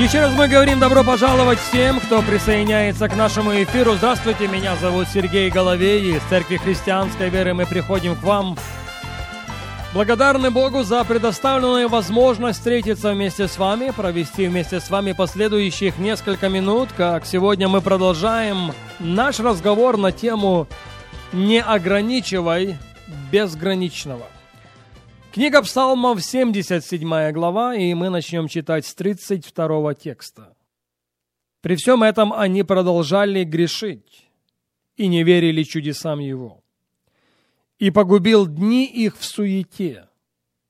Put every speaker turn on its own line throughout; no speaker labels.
Еще раз мы говорим добро пожаловать всем, кто присоединяется к нашему эфиру. Здравствуйте, меня зовут Сергей Головей. Из Церкви Христианской Веры мы приходим к вам. Благодарны Богу за предоставленную возможность встретиться вместе с вами, провести вместе с вами последующих несколько минут, как сегодня мы продолжаем наш разговор на тему «Не ограничивай безграничного». Книга Псалмов, 77 глава, и мы начнем читать с 32 текста. При всем этом они продолжали грешить и не верили чудесам Его. И погубил дни их в суете,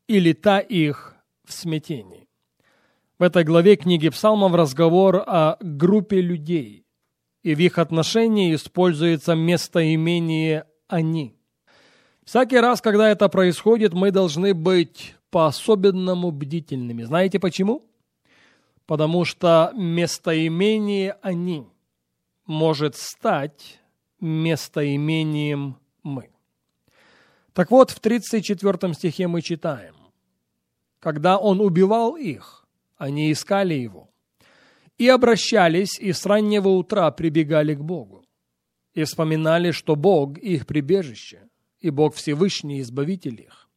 и лета их в смятении. В этой главе книги Псалмов разговор о группе людей, и в их отношении используется местоимение «они». Всякий раз, когда это происходит, мы должны быть по-особенному бдительными. Знаете почему? Потому что местоимение «они» может стать местоимением «мы». Так вот, в 34 стихе мы читаем, «Когда он убивал их, они искали его, и обращались, и с раннего утра прибегали к Богу, и вспоминали, что Бог – их прибежище, и Бог Всевышний Избавитель их.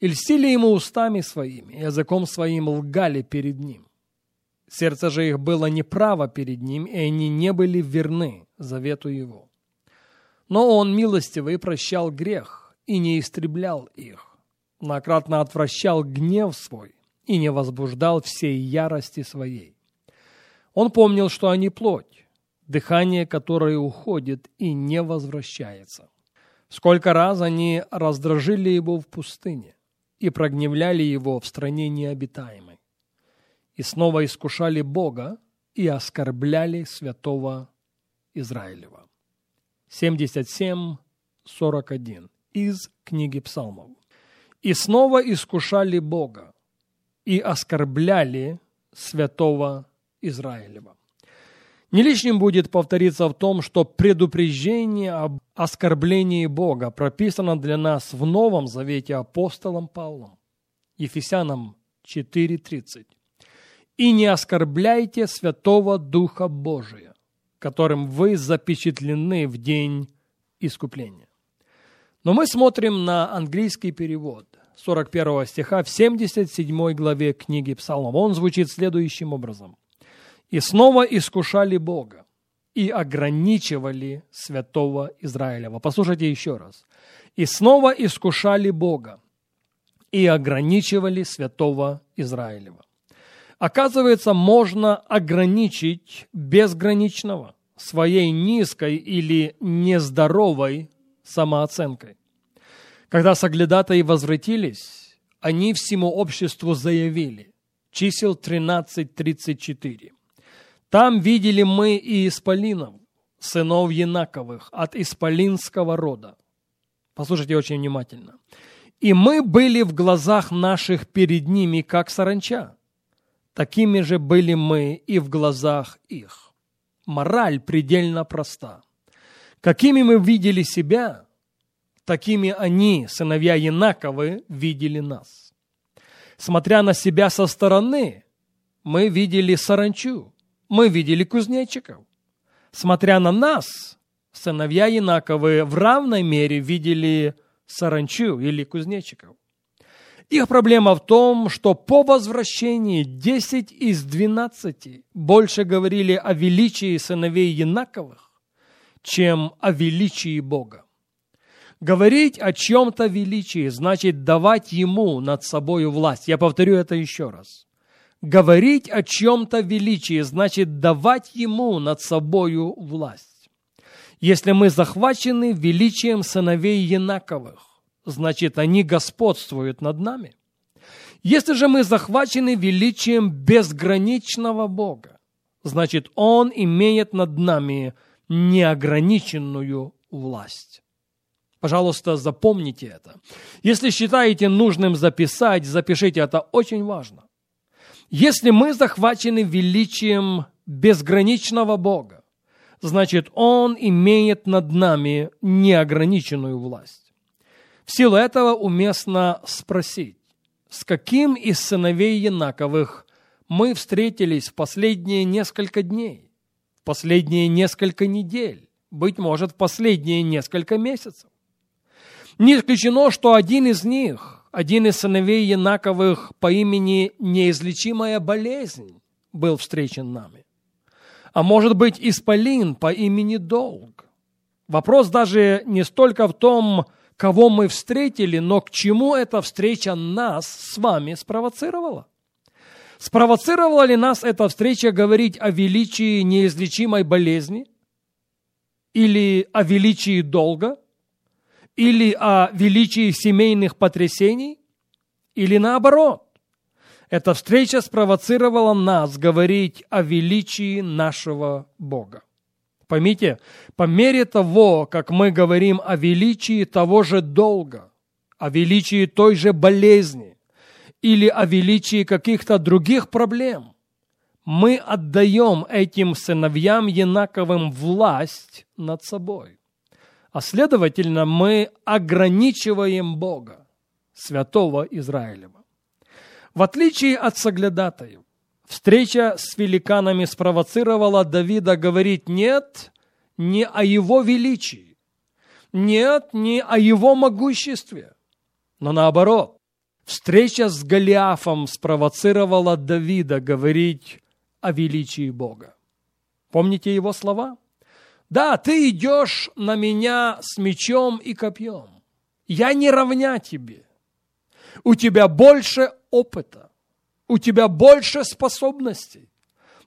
И льстили ему устами своими, языком своим лгали перед ним. Сердце же их было неправо перед ним, и они не были верны завету его. Но он милостивый прощал грех и не истреблял их, накратно отвращал гнев свой и не возбуждал всей ярости своей. Он помнил, что они плоть, дыхание которое уходит и не возвращается. Сколько раз они раздражили его в пустыне и прогневляли его в стране необитаемой. И снова искушали Бога и оскорбляли святого Израилева. 77.41 из книги Псалмов. И снова искушали Бога и оскорбляли святого Израилева. Не лишним будет повториться в том, что предупреждение об оскорблении Бога прописано для нас в Новом Завете апостолом Павлом. Ефесянам 4.30. «И не оскорбляйте Святого Духа Божия, которым вы запечатлены в день искупления». Но мы смотрим на английский перевод 41 стиха в 77 главе книги Псалмов. Он звучит следующим образом и снова искушали Бога и ограничивали святого Израилева. Послушайте еще раз. И снова искушали Бога и ограничивали святого Израилева. Оказывается, можно ограничить безграничного своей низкой или нездоровой самооценкой. Когда соглядатаи возвратились, они всему обществу заявили, чисел 13.34. Там видели мы и исполинов, сынов Янаковых, от исполинского рода. Послушайте очень внимательно. И мы были в глазах наших перед ними, как саранча. Такими же были мы и в глазах их. Мораль предельно проста. Какими мы видели себя, такими они, сыновья Янаковы, видели нас. Смотря на себя со стороны, мы видели саранчу, мы видели кузнечиков. Смотря на нас, сыновья Янаковы в равной мере видели саранчу или кузнечиков. Их проблема в том, что по возвращении 10 из 12 больше говорили о величии сыновей Янаковых, чем о величии Бога. Говорить о чем-то величии значит давать ему над собой власть. Я повторю это еще раз. Говорить о чем-то величии значит давать ему над собою власть. Если мы захвачены величием сыновей Янаковых, значит они господствуют над нами. Если же мы захвачены величием безграничного Бога, значит Он имеет над нами неограниченную власть. Пожалуйста, запомните это. Если считаете нужным записать, запишите это очень важно. Если мы захвачены величием безграничного Бога, значит, Он имеет над нами неограниченную власть. В силу этого уместно спросить, с каким из сыновей Янаковых мы встретились в последние несколько дней, в последние несколько недель, быть может, в последние несколько месяцев. Не исключено, что один из них, один из сыновей Янаковых по имени неизлечимая болезнь, был встречен нами. А может быть, Исполин по имени Долг. Вопрос даже не столько в том, кого мы встретили, но к чему эта встреча нас с вами спровоцировала. Спровоцировала ли нас эта встреча говорить о величии неизлечимой болезни? Или о величии долга? Или о величии семейных потрясений? Или наоборот? Эта встреча спровоцировала нас говорить о величии нашего Бога. Поймите, по мере того, как мы говорим о величии того же долга, о величии той же болезни, или о величии каких-то других проблем. Мы отдаем этим сыновьям Янаковым власть над собой. А следовательно, мы ограничиваем Бога, святого Израилева. В отличие от соглядатаев, встреча с великанами спровоцировала Давида говорить «нет» не о его величии, нет не о его могуществе, но наоборот, Встреча с Голиафом спровоцировала Давида говорить о величии Бога. Помните его слова? «Да, ты идешь на меня с мечом и копьем. Я не равня тебе. У тебя больше опыта, у тебя больше способностей.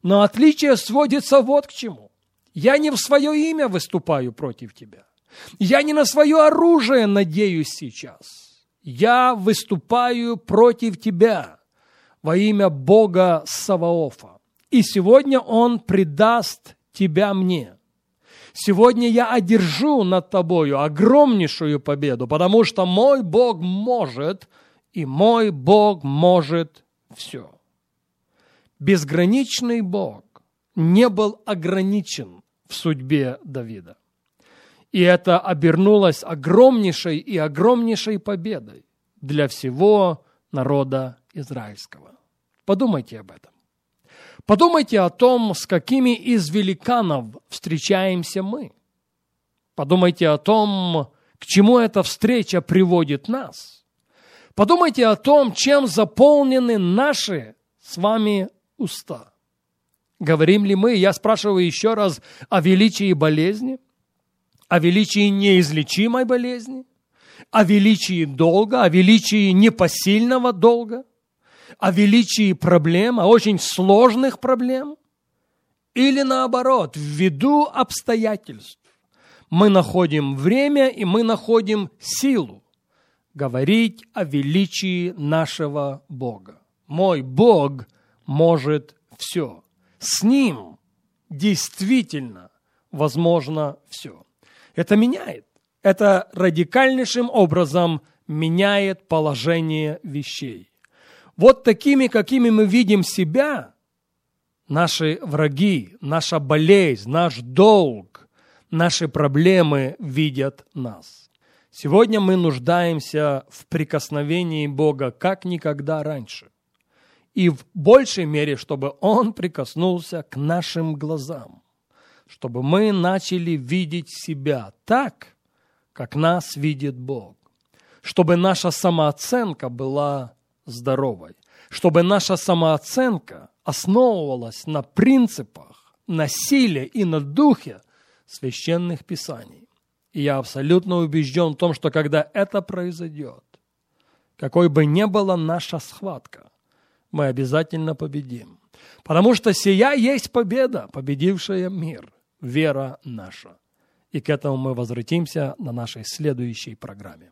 Но отличие сводится вот к чему. Я не в свое имя выступаю против тебя. Я не на свое оружие надеюсь сейчас я выступаю против тебя во имя Бога Саваофа. И сегодня Он предаст тебя мне. Сегодня я одержу над тобою огромнейшую победу, потому что мой Бог может, и мой Бог может все. Безграничный Бог не был ограничен в судьбе Давида. И это обернулось огромнейшей и огромнейшей победой для всего народа израильского. Подумайте об этом. Подумайте о том, с какими из великанов встречаемся мы. Подумайте о том, к чему эта встреча приводит нас. Подумайте о том, чем заполнены наши с вами уста. Говорим ли мы, я спрашиваю еще раз, о величии болезни – о величии неизлечимой болезни, о величии долга, о величии непосильного долга, о величии проблем, о очень сложных проблем, или наоборот, ввиду обстоятельств мы находим время и мы находим силу говорить о величии нашего Бога. Мой Бог может все. С Ним действительно возможно все. Это меняет. Это радикальнейшим образом меняет положение вещей. Вот такими, какими мы видим себя, наши враги, наша болезнь, наш долг, наши проблемы видят нас. Сегодня мы нуждаемся в прикосновении Бога как никогда раньше. И в большей мере, чтобы Он прикоснулся к нашим глазам чтобы мы начали видеть себя так, как нас видит Бог, чтобы наша самооценка была здоровой, чтобы наша самооценка основывалась на принципах, на силе и на духе священных писаний. И я абсолютно убежден в том, что когда это произойдет, какой бы ни была наша схватка, мы обязательно победим. Потому что сия есть победа, победившая мир вера наша. И к этому мы возвратимся на нашей следующей программе.